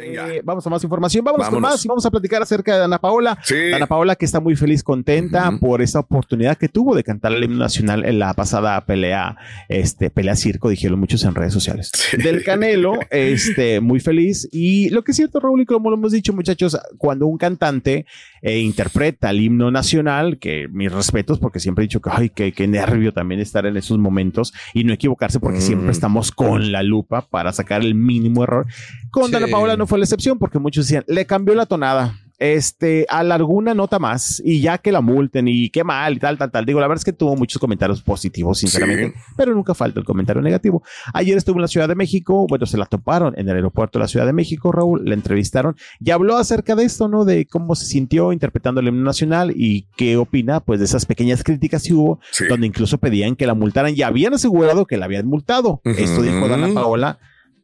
Eh, vamos a más información, vámonos, con más y vamos a platicar acerca de Ana Paola. Ana Paola que está muy feliz, contenta por esa oportunidad que tuvo de cantar el himno nacional en la pasada pelea, este, pelea circo, dijeron muchos en redes sociales. Del Canelo, este, muy feliz. Y lo que es cierto, Raúl, y como lo hemos dicho, muchachos, cuando un cantante eh, interpreta el himno nacional, que mis respetos, porque siempre he dicho que, ay, qué, qué nervio también estar en esos momentos y no equivocarse, porque siempre estamos con la lupa para sacar el mínimo error. Con Ana Paola no fue la excepción porque muchos decían, le cambió la tonada. Este, alargó una nota más y ya que la multen y qué mal y tal, tal, tal. Digo, la verdad es que tuvo muchos comentarios positivos, sinceramente, pero nunca falta el comentario negativo. Ayer estuvo en la Ciudad de México, bueno, se la toparon en el aeropuerto de la Ciudad de México, Raúl, la entrevistaron y habló acerca de esto, ¿no? De cómo se sintió interpretando el himno nacional y qué opina, pues, de esas pequeñas críticas que hubo, donde incluso pedían que la multaran y habían asegurado que la habían multado. Esto dijo Dana Paola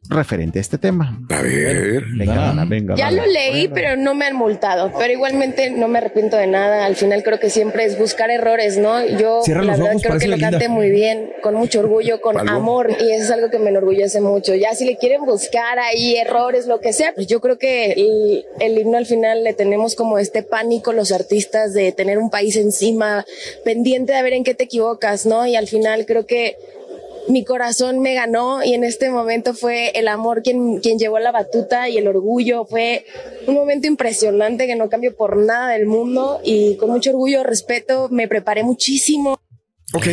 referente a este tema. A ver. Venga, Ana, venga. Ya lo leí, pero no me han multado. Pero igualmente no me arrepiento de nada. Al final creo que siempre es buscar errores, ¿no? Yo Cierra la verdad ojos, creo que lo canté muy bien, con mucho orgullo, con ¿Algo? amor. Y eso es algo que me enorgullece mucho. Ya si le quieren buscar ahí errores, lo que sea, pues yo creo que el, el himno al final le tenemos como este pánico los artistas de tener un país encima, pendiente de ver en qué te equivocas, ¿no? Y al final creo que mi corazón me ganó y en este momento fue el amor quien, quien llevó la batuta y el orgullo. Fue un momento impresionante que no cambio por nada del mundo y con mucho orgullo, respeto, me preparé muchísimo. Ok.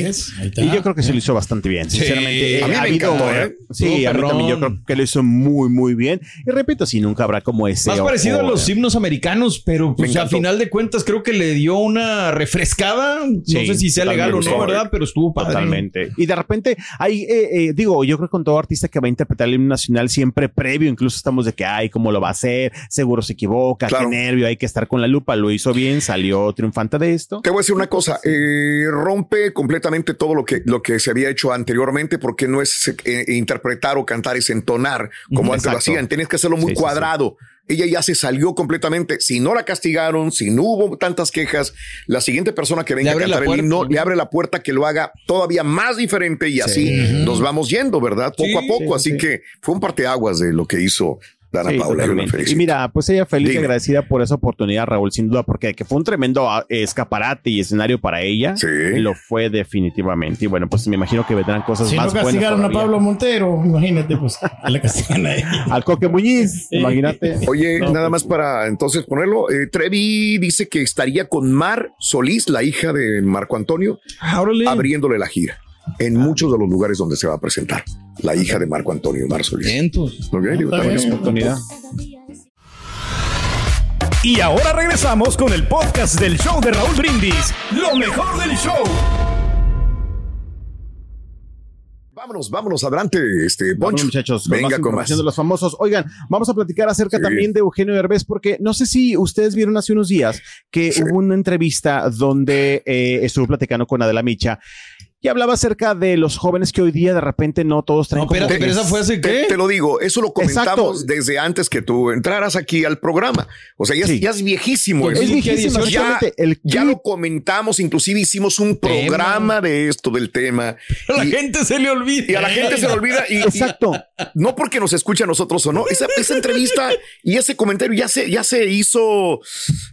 Y yo creo que se lo hizo bastante bien, Sí. sinceramente. A mí Ha me habido- encantó, ¿eh? Sí, a mí también yo creo que lo hizo muy, muy bien. Y repito, si nunca habrá como ese. Más ojo- parecido a los himnos americanos, pero pues, a final de cuentas creo que le dio una refrescada. Sí, no sé si sea legal o no. ¿verdad? Pero estuvo padre. Totalmente. Y de repente, hay, eh, eh, digo, yo creo que con todo artista que va a interpretar el himno nacional siempre previo, incluso estamos de que, ay, ¿cómo lo va a hacer? Seguro se equivoca, Claro. qué nervio, hay que estar con la lupa. Lo hizo bien, salió triunfante de esto. Te voy a decir una cosa, eh, rompe completamente todo lo que, lo que se había hecho anteriormente, porque no es eh, interpretar o cantar, es entonar como Ujú, antes lo exacto. hacían. Tenías que hacerlo muy Sí, sí, cuadrado. Ella ya se salió completamente. Si no la castigaron, si no hubo tantas quejas, la siguiente persona que venga a cantar el himno le abre la puerta que lo haga todavía más diferente y así nos vamos yendo, ¿verdad? Poco Sí, a poco. sí, así sí. que fue un parteaguas de lo que hizo Dana Sí, Paula. Y mira, pues ella feliz y agradecida por esa oportunidad, Raúl, sin duda, porque que fue un tremendo ah, escaparate y escenario para ella. Sí. Lo fue definitivamente. Y bueno, pues me imagino que vendrán cosas Si no más buenas. castigaron a todavía. Pablo Montero, imagínate, pues, a la castigan a ella. Al Coque Muñiz, imagínate. Oye, No, nada pues, más para entonces ponerlo. eh, Trevi dice que estaría con Mar Solís, la hija de Marco Antonio, Ah, abriéndole la gira en muchos de los lugares donde se va a presentar. La hija de Marco Antonio, Mar Solís. Vientos. Ok, digo, Está también bien. es- Oportunidad. Y ahora regresamos con el podcast del show de Raúl Brindis. Lo mejor del show. Vámonos, vámonos, adelante, este Poncho. muchachos, con Venga más con más. de los famosos. Oigan, vamos a platicar acerca Sí. también de Eugenio Derbez, porque no sé si ustedes vieron hace unos días que Sí. hubo una entrevista donde eh, estuvo platicando con Adela Micha. Y hablaba acerca de los jóvenes que hoy día de repente no todos traen. No, pero esa fue Te, qué? te lo digo, eso lo comentamos Exacto. desde antes que tú entraras aquí al programa. O sea, ya, es- Sí. ya es viejísimo. Es eso. viejísimo, ya, exactamente. El ya lo comentamos, inclusive hicimos un programa de esto, del tema. A la Y- gente se le olvida. Y a la gente se le olvida. Y, y Exacto. no porque nos escuche a nosotros o no. Esa, esa entrevista y ese comentario ya se, ya se hizo,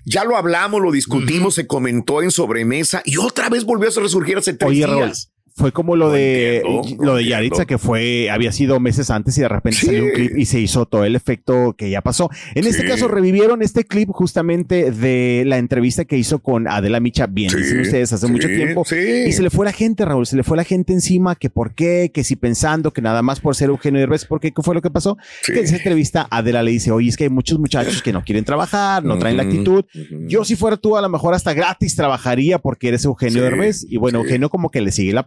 ya lo hablamos, lo discutimos, se comentó en sobremesa y otra vez volvió a resurgir hace tres Oye, Raúl, días. Fue como lo No de entiendo, lo no de Yaritza entiendo. que fue había sido meses antes y de repente Sí. salió un clip y se hizo todo el efecto que ya pasó. En este caso revivieron este clip justamente de la entrevista que hizo con Adela Micha, bien Sí, dicen ustedes, hace mucho tiempo. Y se le fue la gente, Raúl, se le fue la gente encima, que por qué, que si pensando que nada más por ser Eugenio Derbez, ¿por qué? ¿Qué fue lo que pasó? Que en esa entrevista Adela le dice, oye, es que hay muchos muchachos que no quieren trabajar, no traen la actitud. Yo si fuera tú, a lo mejor hasta gratis trabajaría porque eres Eugenio Derbez. Y bueno. Eugenio como que le sigue la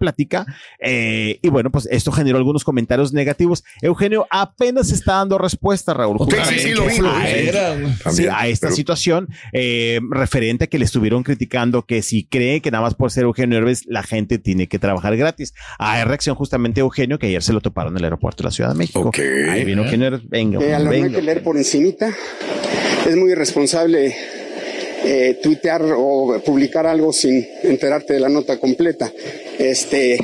eh, y bueno, pues esto generó algunos comentarios negativos. Eugenio apenas está dando respuesta, Raúl. Sí, sí, sí, lo vi, lo vi. a, Era, sí, a esta pero- situación eh, referente a que le estuvieron criticando que si cree que nada más por ser Eugenio Derbez la gente tiene que trabajar gratis. A reacción justamente Eugenio que ayer se lo toparon en el aeropuerto de la Ciudad de México. Ok. Ahí vino Eugenio Derbez. Venga, Eh, a lo mejor hay venga. que leer por encimita. Es muy irresponsable eh, tuitear o publicar algo sin enterarte de la nota completa. Este,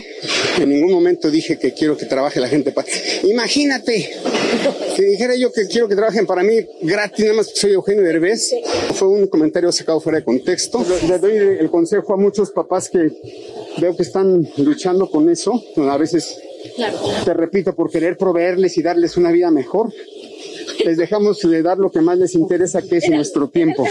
en ningún momento dije que quiero que trabaje la gente para. Imagínate que dijera yo que quiero que trabajen para mí gratis, nada más que soy Eugenio Derbez. Fue un comentario sacado fuera de contexto. Le doy el consejo a muchos papás que veo que están luchando con eso. A veces te repito, por querer proveerles y darles una vida mejor, les dejamos de dar lo que más les interesa, que es nuestro tiempo.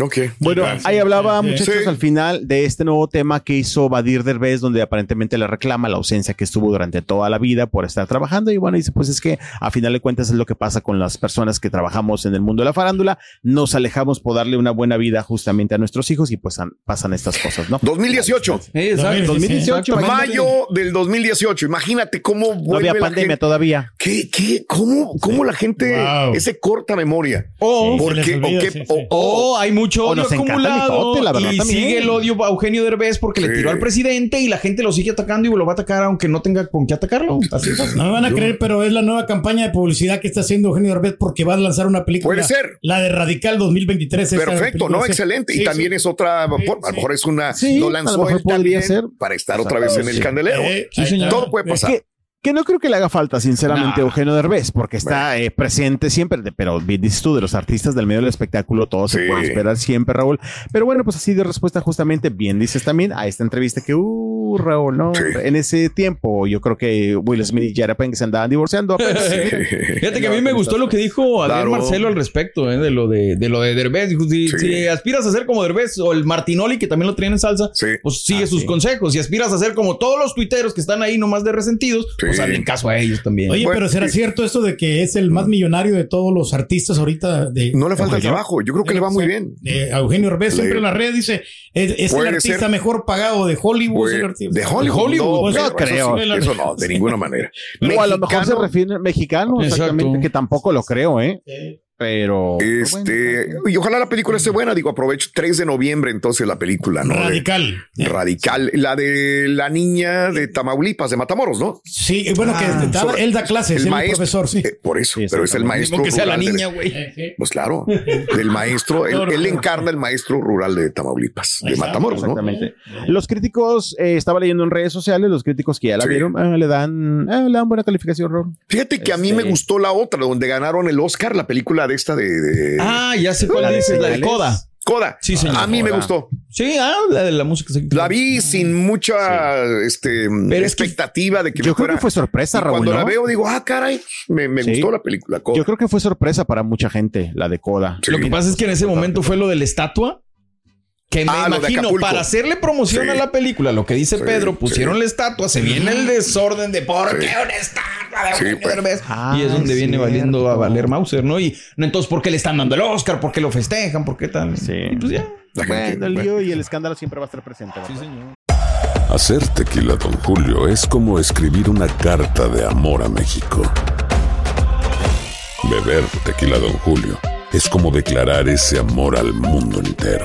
Ok. Bueno, ahí hablaba, muchachos, Sí. al final de este nuevo tema que hizo Badir Derbez, donde aparentemente le reclama la ausencia que estuvo durante toda la vida por estar trabajando. Y bueno, dice, pues es que a final de cuentas es lo que pasa con las personas que trabajamos en el mundo de la farándula. Nos alejamos por darle una buena vida justamente a nuestros hijos y pues an- pasan estas cosas, ¿no? 2018. Eh, exacto. 2018, imagínate. Mayo del 2018. Imagínate cómo No había la pandemia gente. todavía. ¿Qué, qué, cómo, cómo la gente, Wow. ese corta memoria? O, Sí, les Porque, olvida, o qué- sí, sí. o- o- o hay mucho odio nos encanta el acumulado mitote, la verdad, y también. sigue el odio a Eugenio Derbez porque Sí. le tiró al presidente y la gente lo sigue atacando y lo va a atacar aunque no tenga con qué atacarlo. Así es. No me van a creer, pero es la nueva campaña de publicidad que está haciendo Eugenio Derbez porque va a lanzar una película. Puede ser. La de Radical 2023. esta Perfecto, no, excelente. Sí, y también sí. es otra, por- a lo mejor es una, Sí, lo a lo lanzó mejor él podría también ser. para estar otra vez en el candelero. Eh. Todo puede pasar. Que, no creo que le haga falta, sinceramente, Nah. Eugenio Derbez, porque está eh, presente siempre, de- pero bien dices tú, de los artistas del medio del espectáculo, todo se puede esperar siempre, Raúl. Pero bueno, pues así de respuesta justamente, bien dices también a esta entrevista que, uh, Raúl, ¿no? Sí. En ese tiempo, yo creo que Will Smith y Jara Pink se andaban divorciando. apenas. Fíjate que a mí me gustó lo que dijo Adrián Claro. Marcelo al respecto, eh, de lo de, de lo de Derbez. Dijo, si, Sí. si aspiras a ser como Derbez o el Martinoli, que también lo traían en salsa, Sí. pues sigue Ah, sus sí. consejos. Si aspiras a ser como todos los tuiteros que están ahí nomás de resentidos, pues Sí. hazle caso a ellos también. Oye, Bueno, pero ¿será sí. cierto esto de que es el más millonario de todos los artistas ahorita? De, No le falta trabajo. Yo creo que le va muy bien. Eh, a Eugenio Derbez siempre en la red dice, es, es el artista ser. mejor pagado de Hollywood. Pues, es el artista- de Hollywood. No, Pues, no creo. Eso, sí, eso no, de ninguna manera. o a lo mejor se refiere al mexicano, Exacto. exactamente, que tampoco lo creo, ¿eh? Pero. Este, y ojalá la película esté buena. Digo, aprovecho 3 de noviembre, entonces la película, ¿no? De- Radical. Radical. La de la niña de Tamaulipas, de Matamoros, ¿no? Sí, y bueno, que Ah, da- sobre- él da clases, el el maestro. profesor, sí. Eh, por eso, Sí, pero es el maestro. Que sea la rural niña, güey. Eh. Pues claro, del maestro, él, él encarna el maestro rural de Tamaulipas, de está, Matamoros, ¿no? Exactamente. Los críticos, eh, estaba leyendo en redes sociales, los críticos que ya la Sí. vieron, ah, le dan eh, le dan buena calificación, Raúl. Fíjate que a mí me Este- gustó la otra, donde ganaron el Oscar, la película esta de, de Ah, ya sé cuál dices, la de. Coda. Coda. Sí, señor. A mí me gustó. Sí, ah, la de la música. sí. La vi sin mucha este, Pero es que- expectativa de que Yo me creo fuera- que fue sorpresa, y Raúl. Cuando la veo digo, ah, caray, me, me Sí. gustó la película. Coda. Yo creo que fue sorpresa para mucha gente, la de Coda. Sí. Lo que pasa es que en ese momento fue lo de la estatua. Que me Ah, imagino, para hacerle promoción Sí. a la película, lo que dice Sí, Pedro, pusieron sí. la estatua, se viene el desorden de por Sí. qué una estatua de Sí, pues. Ah, y es donde viene cierto. valiendo a valer Mauser, ¿no? Y no, entonces, ¿por qué le están dando el Oscar? ¿Por qué lo festejan? ¿Por qué tal? Sí. Y pues ya. La gente- Bueno, el lío y el escándalo siempre va a estar presente. ¿verdad? Hacer tequila, Don Julio, es como escribir una carta de amor a México. Beber tequila, Don Julio, es como declarar ese amor al mundo entero.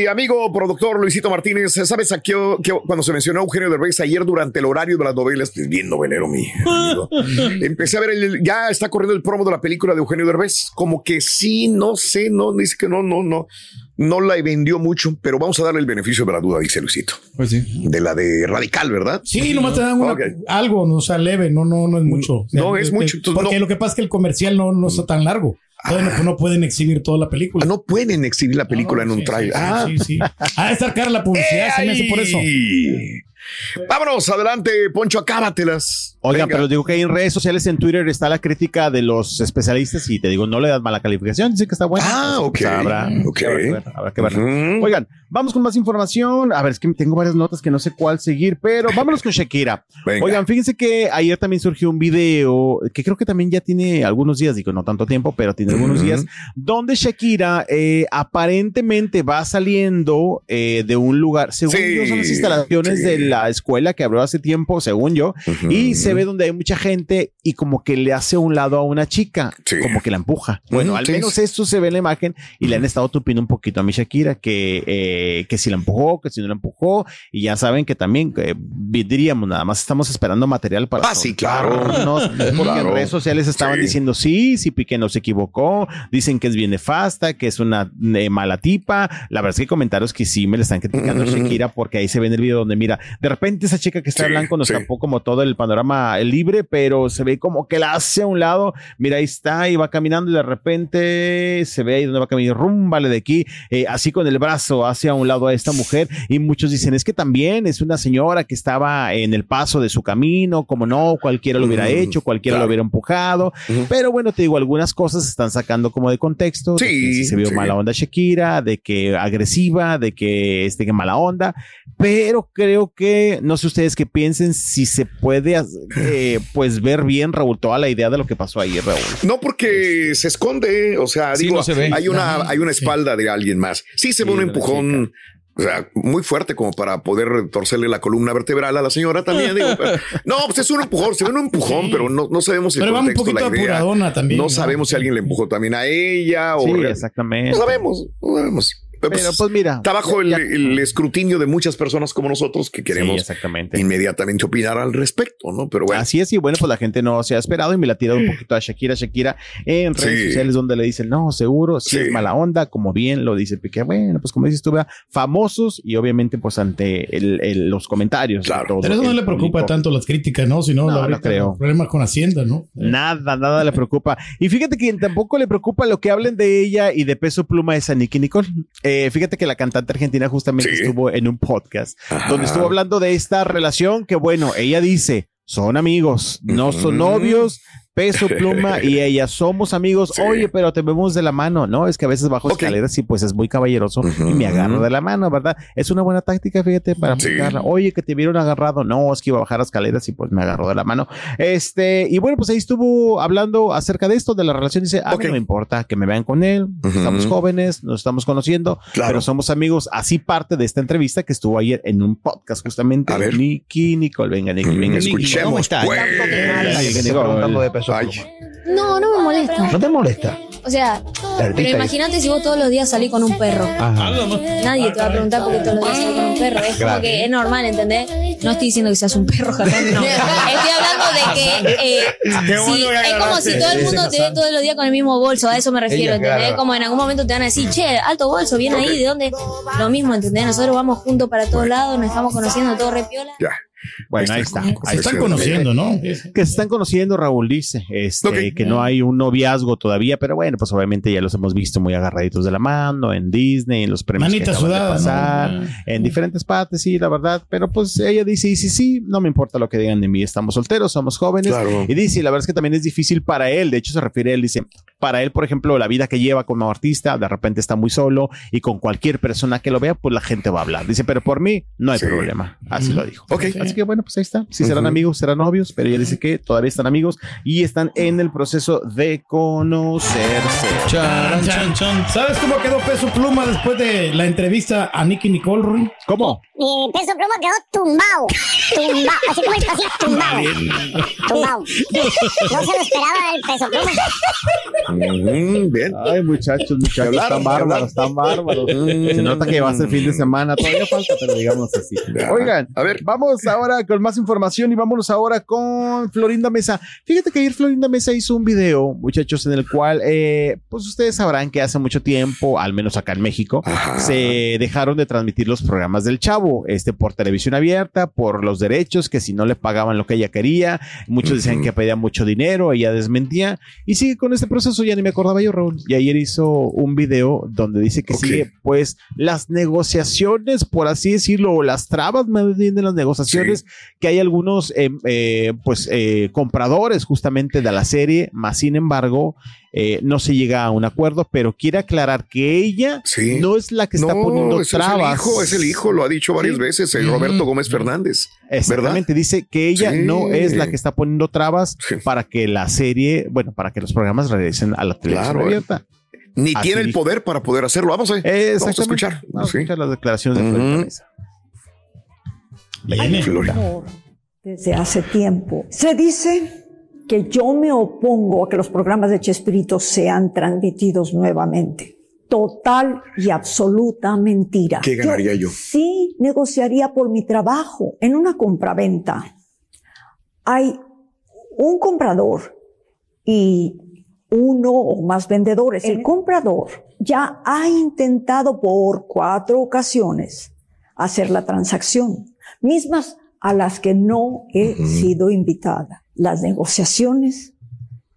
Mi amigo productor Luisito Martínez, ¿sabes a qué, qué- cuando se mencionó a Eugenio Derbez ayer durante el horario de las novelas? Es bien novelero, mi amigo. Empecé a ver, el, ya está corriendo el promo de la película de Eugenio Derbez. Como que sí, no sé, no, dice que no, no, no, no la vendió mucho, pero vamos a darle el beneficio de la duda, dice Luisito. Pues sí. De la de Radical, ¿verdad? Sí, nomás te dan una- algo, no, o sea, leve, no, no, no es mucho. No, es Este, mucho, entonces Porque no. lo que pasa es que el comercial no, no está tan largo. Entonces no, no pueden exhibir toda la película. Ah, No pueden exhibir la película en un sí, trailer. sí, ah, sí, sí. Ah, estar cara la publicidad, se me hace por eso. Vámonos, adelante, Poncho, acábatelas. Oigan, Venga. pero digo que en redes sociales, en Twitter, está la crítica de los especialistas y te digo, no le das mala calificación, dice que está buena. Ah, Pues, ok, pues, habrá, ok. habrá que ver, habrá que ver. Ujú. Oigan, vamos con más información. A ver, es que tengo varias notas que no sé cuál seguir, pero vámonos con Shakira. Venga. Oigan, fíjense que ayer también surgió un video que creo que también ya tiene algunos días, digo, no tanto tiempo, pero tiene algunos días, donde Shakira eh, aparentemente va saliendo eh, de un lugar, según Sí, yo, son las instalaciones sí. de la escuela que abrió hace tiempo, según yo, Ujú. y se ve donde hay mucha gente y como que le hace un lado a una chica, Sí. como que la empuja. Bueno, al menos esto se ve en la imagen y le han estado tupiendo un poquito a mi Shakira que, eh, que si la empujó, que si no la empujó y ya saben que también eh, nada más estamos esperando material para Ah, sí, claro. porque Claro. en redes sociales estaban Sí. diciendo sí, sí Piqué no se equivocó, dicen que es bien nefasta, que es una eh, mala tipa. La verdad es que hay comentarios que sí me le están criticando a Shakira porque ahí se ve en el video donde mira, de repente esa chica que está Sí, blanco nos sí. tapó como todo el panorama libre, pero se ve como que la hace a un lado. Mira, ahí está y va caminando y de repente se ve ahí donde va caminando, rúmbale de aquí, eh, así con el brazo hacia un lado a esta mujer. Y muchos dicen, es que también es una señora que estaba en el paso de su camino, como no, cualquiera lo hubiera Ujú, hecho, cualquiera claro. lo hubiera empujado. Pero bueno, te digo, algunas cosas se están sacando como de contexto. de que se vio sí. mala onda Shakira, de que agresiva, de que este que mala onda. Pero creo que, no sé ustedes qué piensen, si se puede eh, pues ver bien, Raúl, toda la idea de lo que pasó ahí, Raúl. No, porque se esconde, o sea, Sí, digo, no se ve. hay una, hay una sí. espalda de alguien más. Sí se ve Sí, un de o sea, muy fuerte como para poder torcerle la columna vertebral a la señora también, digo. pero- no, pues es un empujón, se ve un empujón, Sí. pero no, no sabemos el Pero va un contexto, poquito la idea. apuradona también. No sabemos si alguien le empujó también a ella o Sí, exactamente. no sabemos, no sabemos. Pero, Pero pues, pues mira. está bajo el, ya- el escrutinio de muchas personas como nosotros que Sí, queremos exactamente. inmediatamente opinar al respecto, ¿no? Pero bueno. Así es, y bueno, pues la gente no se ha esperado y me la ha tirado un poquito a Shakira, Shakira en redes Sí. sociales donde le dicen, no, seguro, si Sí. es mala onda, como bien lo dice Piqué. Bueno, pues como dices tú, vea, famosos y obviamente pues ante el- el- los comentarios. Claro. todo Pero eso no le preocupa público. tanto las críticas, ¿no? Si no, No, creo. el problema con Hacienda, ¿no? Nada, nada le preocupa. Y fíjate que tampoco le preocupa lo que hablen de ella y de peso pluma es a Nicky Nicole. Eh, fíjate que la cantante argentina justamente Sí. estuvo en un podcast Ajá. donde estuvo hablando de esta relación que, bueno, ella dice, son amigos, no son novios. Peso Pluma y ella somos amigos. Sí. Oye, pero te vemos de la mano, ¿no? Es que a veces bajo escaleras y pues es muy caballeroso y me agarro de la mano, ¿verdad? Es una buena táctica, fíjate, para Sí. aplicarla. Oye, que te vieron agarrado. No, es que iba a bajar escaleras y pues me agarró de la mano. Este, y bueno, pues ahí estuvo hablando acerca de esto, de la relación. Dice, a Ok. mí no me importa que me vean con él. Ujú. Estamos jóvenes, nos estamos conociendo, Claro. pero somos amigos. Así parte de esta entrevista que estuvo ayer en un podcast justamente. A ver. Nicky Nicole, venga, Nicky, venga, Nicky. Escuchemos, ¿Cómo está? pues. Nicky preguntando Nicole. de peso Ay. pluma. No, no me molesta. ¿No te molesta? O sea, pero imagínate si vos todos los días salís con un perro. Nadie te va a preguntar por qué todos los días salís con un perro. Es como que es normal, ¿entendés? No estoy diciendo que seas un perro, jamás, no. Estoy hablando de que eh, es como si todo el mundo te ve todos los días con el mismo bolso, a eso me refiero, ¿entendés? Como en algún momento te van a decir, che, alto bolso, viene ahí, ¿de dónde? Lo mismo, ¿entendés? Nosotros vamos juntos para todos lados, nos estamos conociendo todo repiola. Ya. Bueno, ahí está. Se están conociendo, ¿no? Que se están conociendo, Raúl dice, este, que no hay un noviazgo todavía, pero bueno, pues obviamente ya los hemos visto muy agarraditos de la mano en Disney, en los premios Manita que acaban de sudada, pasar, ¿no? en diferentes partes, sí, la verdad, pero pues ella dice, sí, sí, sí, no me importa lo que digan de mí, estamos solteros, somos jóvenes, Claro. y dice, la verdad es que también es difícil para él, de hecho se refiere, él dice, para él, por ejemplo, la vida que lleva como artista, de repente está muy solo, y con cualquier persona que lo vea, pues la gente va a hablar, dice, pero por mí no hay Sí. problema, así lo dijo. Ok. Así que bueno, pues ahí está. Si serán amigos, serán novios, pero ella dice que todavía están amigos y están en el proceso de conocerse. Chan, chan, chan. ¿Sabes cómo quedó Peso Pluma después de la entrevista a Nicky Nicole, Rui? ¿Cómo? Peso pluma quedó tumbado. Tumbado. Así como está así, tumbado. Tumbado. No se lo esperaba el peso pluma. Bien. Ay, muchachos, muchachos, están ¿qué bárbaros, están bárbaros. Se nota que va a ser fin de semana, todavía falta, pero digamos así. Oigan, A ver. vamos ahora con más información y vámonos ahora con Florinda Mesa. Fíjate que ayer Florinda Mesa hizo un video, muchachos, en el cual, eh, pues ustedes sabrán que hace mucho tiempo, al menos acá en México, Ajá. se dejaron de transmitir los programas del Chavo, este por televisión abierta, por los derechos, que si no le pagaban lo que ella quería, muchos decían que pedía mucho dinero, ella desmentía, y sigue con este proceso, ya ni me acordaba yo, Raúl, y ayer hizo un video donde dice que sigue, pues, las negociaciones, por así decirlo, o las trabas más bien de las negociaciones, que hay algunos, eh, eh, pues, eh, compradores justamente de la serie, más sin embargo, no se llega a un acuerdo, pero quiere aclarar que ella Sí. no es la que está poniendo trabas. Es el hijo, es el hijo, lo ha dicho varias Sí. veces, el Roberto Gómez Fernández. Exactamente, dice que ella no es la que está poniendo trabas para que la serie, bueno, para que los programas regresen a la televisión Claro, abierta. Ni Así tiene el poder para poder hacerlo. Vamos a, vamos a escuchar. Vamos Sí. a escuchar las declaraciones de Ujú. Florinda Mesa. Viene. Florida. desde hace tiempo. Se dice que yo me opongo a que los programas de Chespirito sean transmitidos nuevamente. Total y absoluta mentira. ¿Qué ganaría yo? Sí negociaría por mi trabajo en una compraventa. Hay un comprador y uno o más vendedores. El comprador ya ha intentado por cuatro ocasiones hacer la transacción, mismas a las que no he sido invitada. Las negociaciones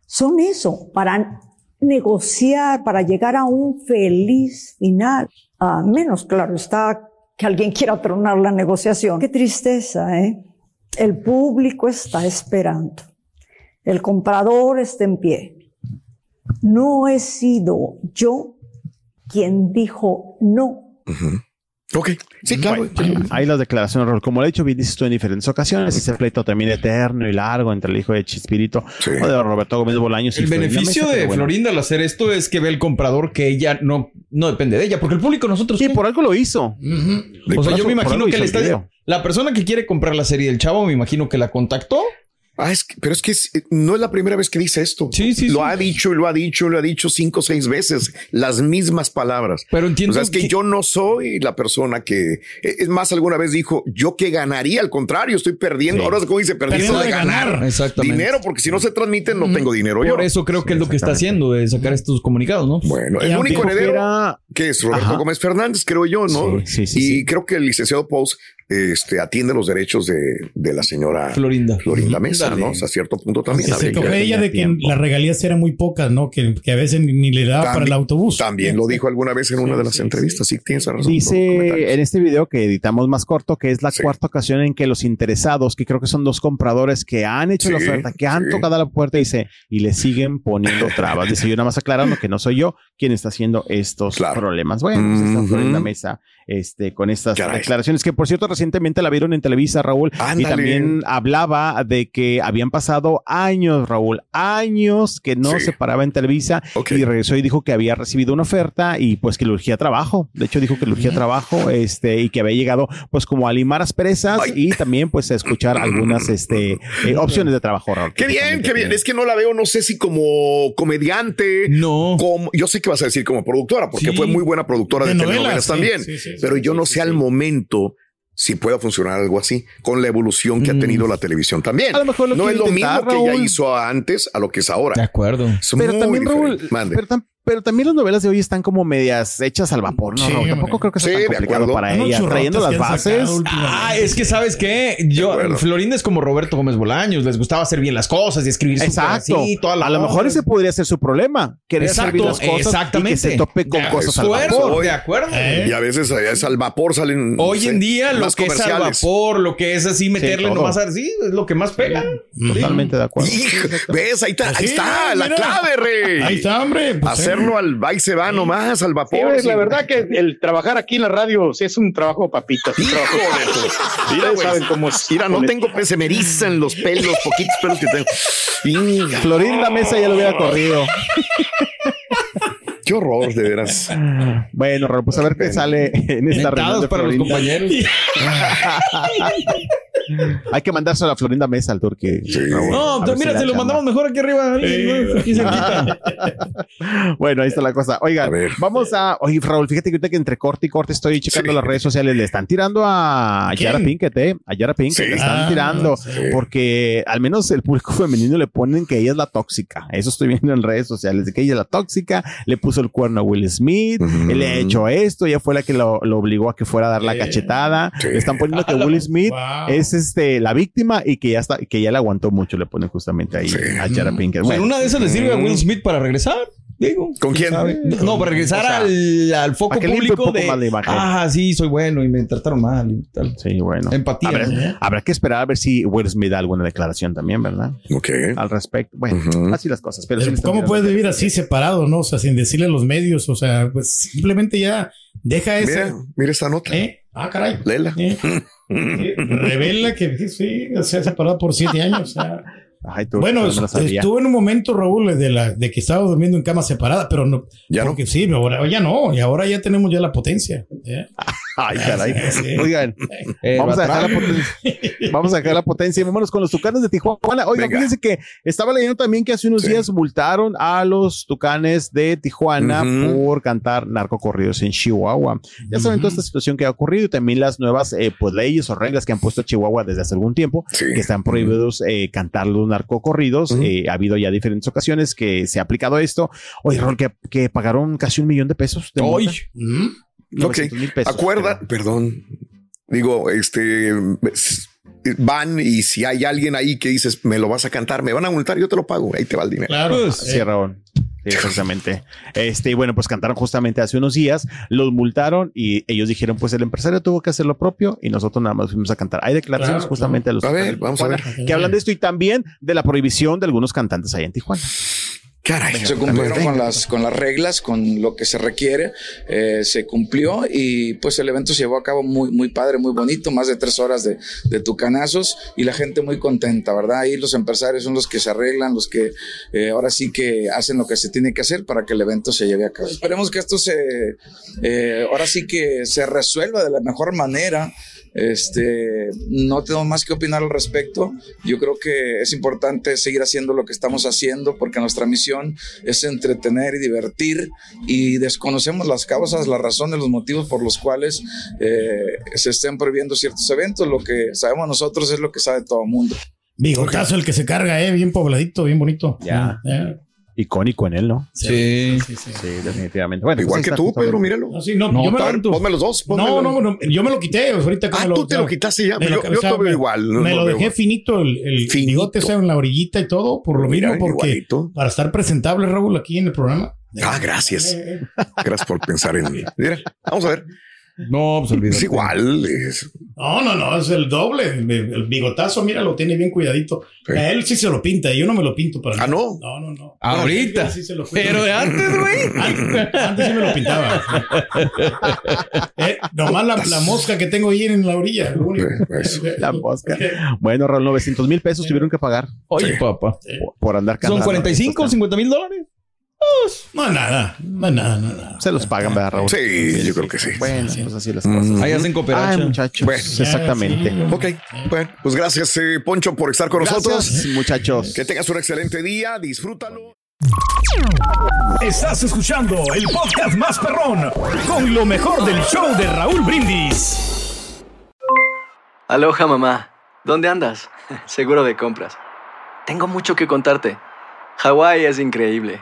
son eso, para negociar, para llegar a un feliz final. A menos, claro, está que alguien quiera tronar la negociación. Qué tristeza, ¿eh? El público está esperando. El comprador está en pie. No he sido yo quien dijo no. Ok, sí, claro. Hay las declaraciones, Raúl. Como lo he dicho, bien dices tú en diferentes ocasiones, ese pleito también eterno y largo entre el hijo de Chispirito Sí. o de Roberto Gómez Bolaños. y El Florinda beneficio Mesa, de bueno. Florinda al hacer esto es que ve el comprador que ella no, no depende de ella, porque el público nosotros. Sí, ¿qué? por algo lo hizo. o sea, yo me imagino que el está. video. La persona que quiere comprar la serie del chavo, me imagino que la contactó. Ah, es que- pero es que es- no es la primera vez que dice esto. Sí, sí, Lo sí. ha dicho y lo ha dicho lo ha dicho cinco o seis veces, las mismas palabras. Pero entiendo O sea, es que, que- yo no soy la persona que, eh, es más, alguna vez dijo, yo que ganaría, al contrario, estoy perdiendo. Sí. Ahora, como dice, perdiendo de de ganar, ganar. Exactamente. dinero, porque si no se transmiten, no tengo dinero yo. Por eso creo que es lo que está haciendo, de sacar estos comunicados, ¿no? Bueno, Y el único que heredero era- que es Roberto Ajá. Gómez Fernández, creo yo, ¿no? Sí, sí, sí, y sí. creo que el licenciado Pous este, atiende los derechos de, de la señora Florinda. Florinda Mesa, ¿no? O sea, a cierto punto también. Se quejó ella de que tiempo. las regalías eran muy pocas, ¿no? Que, que a veces ni, ni le daba para el autobús. También lo dijo alguna vez en una de las sí, entrevistas, sí, tienes razón. Dice en este video que editamos más corto que es la Sí. cuarta ocasión en que los interesados, que creo que son dos compradores que han hecho la oferta, que han sí. tocado la puerta, dice, y le siguen poniendo trabas. Dice, yo nada más aclarando que no soy yo quien está haciendo estos Claro. problemas. Bueno, pues está Ujú. Florinda Mesa este, con estas Caray. declaraciones que, por cierto, recientemente la vieron en Televisa, Raúl, y también hablaba de que porque habían pasado años, Raúl, años que no se paraba en Televisa y regresó y dijo que había recibido una oferta y pues que le urgía trabajo. De hecho, dijo que le urgía trabajo este, y que había llegado pues como a limar asperezas y también pues a escuchar algunas este, eh, opciones de trabajo, Raúl. Qué bien, qué bien. Es que no la veo, no sé si como comediante. No. Como, yo sé que vas a decir como productora, porque fue muy buena productora de, telenovelas también. pero yo no sé al momento si pueda funcionar algo así con la evolución que ha tenido mm. la televisión también. no es lo mismo que ella hizo antes a lo que es ahora. De acuerdo. pero también, Raúl, pero también las novelas de hoy están como medias hechas al vapor, ¿no? Tampoco creo que sea tan complicado para ella. Trayendo las bases. Ah, es que sabes qué? Yo, Florinda es como Roberto Gómez Bolaños. Les gustaba hacer bien las cosas y escribir Exacto. Así, toda la a lo mejor ese podría ser su problema. Querer hacer bien las cosas exactamente. y que se tope con cosas al vapor. De acuerdo. Y a veces es al vapor salen. Hoy en día lo que es al vapor, lo que es así meterle nomás así, es lo que más pega. Totalmente de acuerdo. ¿Ves? Ahí está, ahí está la clave, rey. Ahí está, hombre. Pues, hacerlo al va se va nomás al vapor. la verdad que el trabajar aquí en la radio sí es un trabajo papitas. Un trabajo Mira, saben cómo es. Mira, no tengo, se me erizan los pelos, poquitos pelos que tengo. Florinda Mesa ya lo hubiera corrido. Qué horror, de veras. Bueno, pues a ver qué sale en esta reunión para los compañeros. Hay que mandárselo a Florinda Mesa al Turque. No, mira, se lo mandamos mejor aquí arriba. bueno, ahí está la cosa. Oigan, vamos a. Oye, Raúl, fíjate que ahorita que entre corte y corte estoy checando las redes sociales. Le están tirando a Yara Pinkett, ¿eh? A Yara Pinkett. Le están ah, tirando. Porque al menos el público femenino le ponen que ella es la tóxica. Eso estoy viendo en redes sociales. De que ella es la tóxica. Le puso el cuerno a Will Smith. Le ha hecho esto. Ella fue la que lo, obligó a que fuera a dar la cachetada. Le están poniendo que Will Smith es este, la víctima y que ya está, que ya le aguantó mucho, le ponen justamente ahí a Jara Pinkett. Bueno, una de esas le sirve a Will Smith para regresar. Digo, ¿Con quién? No, para regresar al, al, foco público de. Ah, sí, soy bueno y me trataron mal y tal. Sí, bueno. Empatía. Habrá, que esperar a ver si Will Smith da alguna declaración también, ¿verdad? Ok. Al respecto. Bueno, así las cosas. Pero, ¿Cómo puedes vivir así separado, no? O sea, sin decirle a los medios, o sea, pues simplemente ya deja eso. Mira, mira esta nota. ¿Eh? Ah, caray. Lela. ¿Eh? revela que sí, se ha separado por siete años. Bueno, estuve en un momento, Raúl, de, la, de que estaba durmiendo en cama separada, pero no. Ya no. Sí, ahora ya no. Y ahora ya tenemos ya la potencia. ¿eh? Ay, caray. Oigan, eh, vamos, a dejar la potencia, vamos a dejar la potencia. Y vámonos con los tucanes de Tijuana. Oigan, fíjense que estaba leyendo también que hace unos días multaron a los tucanes de Tijuana por cantar narcocorridos en Chihuahua. Ya saben toda esta situación que ha ocurrido y también las nuevas eh, pues, leyes o reglas que han puesto Chihuahua desde hace algún tiempo, que están prohibidos eh, cantar los narcocorridos. Eh, ha habido ya diferentes ocasiones que se ha aplicado esto. Oye, Rol, que, que pagaron casi un millón de pesos. De Hoy. Ok, acuerda, perdón, digo, este, van y si hay alguien ahí que dices, me lo vas a cantar, me van a multar, yo te lo pago, ahí te va el dinero. Claro, pues, sí, Raúl. Exactamente. Este, y bueno, pues cantaron justamente hace unos días, los multaron y ellos dijeron, pues el empresario tuvo que hacer lo propio y nosotros nada más fuimos a cantar. Hay declaraciones justamente a los... A ver, vamos a ver. Que hablan de esto y también de la prohibición de algunos cantantes ahí en Tijuana. Se cumplieron con las, con las reglas, con lo que se requiere, eh, se cumplió y pues el evento se llevó a cabo muy, muy padre, muy bonito, más de tres horas de, de tucanazos y la gente muy contenta, ¿verdad? Ahí los empresarios son los que se arreglan, los que eh, ahora sí que hacen lo que se tiene que hacer para que el evento se lleve a cabo. Esperemos que esto se, eh, ahora sí que se resuelva de la mejor manera. Este, no tengo más que opinar al respecto. Yo creo que es importante seguir haciendo lo que estamos haciendo porque nuestra misión es entretener y divertir y desconocemos las causas, las razones, los motivos por los cuales eh, se estén prohibiendo ciertos eventos. Lo que sabemos nosotros es lo que sabe todo el mundo. Bigotazo el que se carga, eh, bien pobladito, bien bonito. Ya. Eh icónico en él, ¿no? Sí, sí, sí, definitivamente. Bueno, Igual pues que tú, Pedro, míralo. No, sí, no, no, yo me lo, ponme los dos. No, no, no, yo me lo quité. Ahorita ah, tú te lo quitaste ya. Yo, yo te veo igual. me lo dejé finito, el, el bigote sea en la orillita y todo, por lo mismo, porque para estar presentable, Raúl, aquí en el programa. Ah, gracias. Gracias por pensar en mí. Mira, vamos a ver. No, pues olvídate. Es igual. No, no, no, es el doble. El, bigotazo, mira, lo tiene bien cuidadito. A él sí se lo pinta, y yo no me lo pinto para Ah, no. No, no, no. Ahorita. Sí se lo Pero de antes, güey. Antes, antes, sí me lo pintaba. eh, nomás la, la, mosca que tengo ahí en la orilla. la mosca. Bueno, Raúl, 900 mil pesos tuvieron que pagar. Oye, papá. Por, por andar cantando. Son 45, 50 mil dólares. No, nada, no, nada, nada. Se los pagan, ¿verdad, Raúl? Sí, yo creo que sí. Bueno, pues así las cosas. Ahí hacen cooperación. Ay, muchachos. Bueno, exactamente. ok, bueno, pues gracias, eh, Poncho, por estar con gracias, nosotros. muchachos. Que tengas un excelente día, disfrútalo. Estás escuchando el podcast más perrón con lo mejor del show de Raúl Brindis. Aloha, mamá. ¿Dónde andas? Seguro de compras. Tengo mucho que contarte. Hawái es increíble.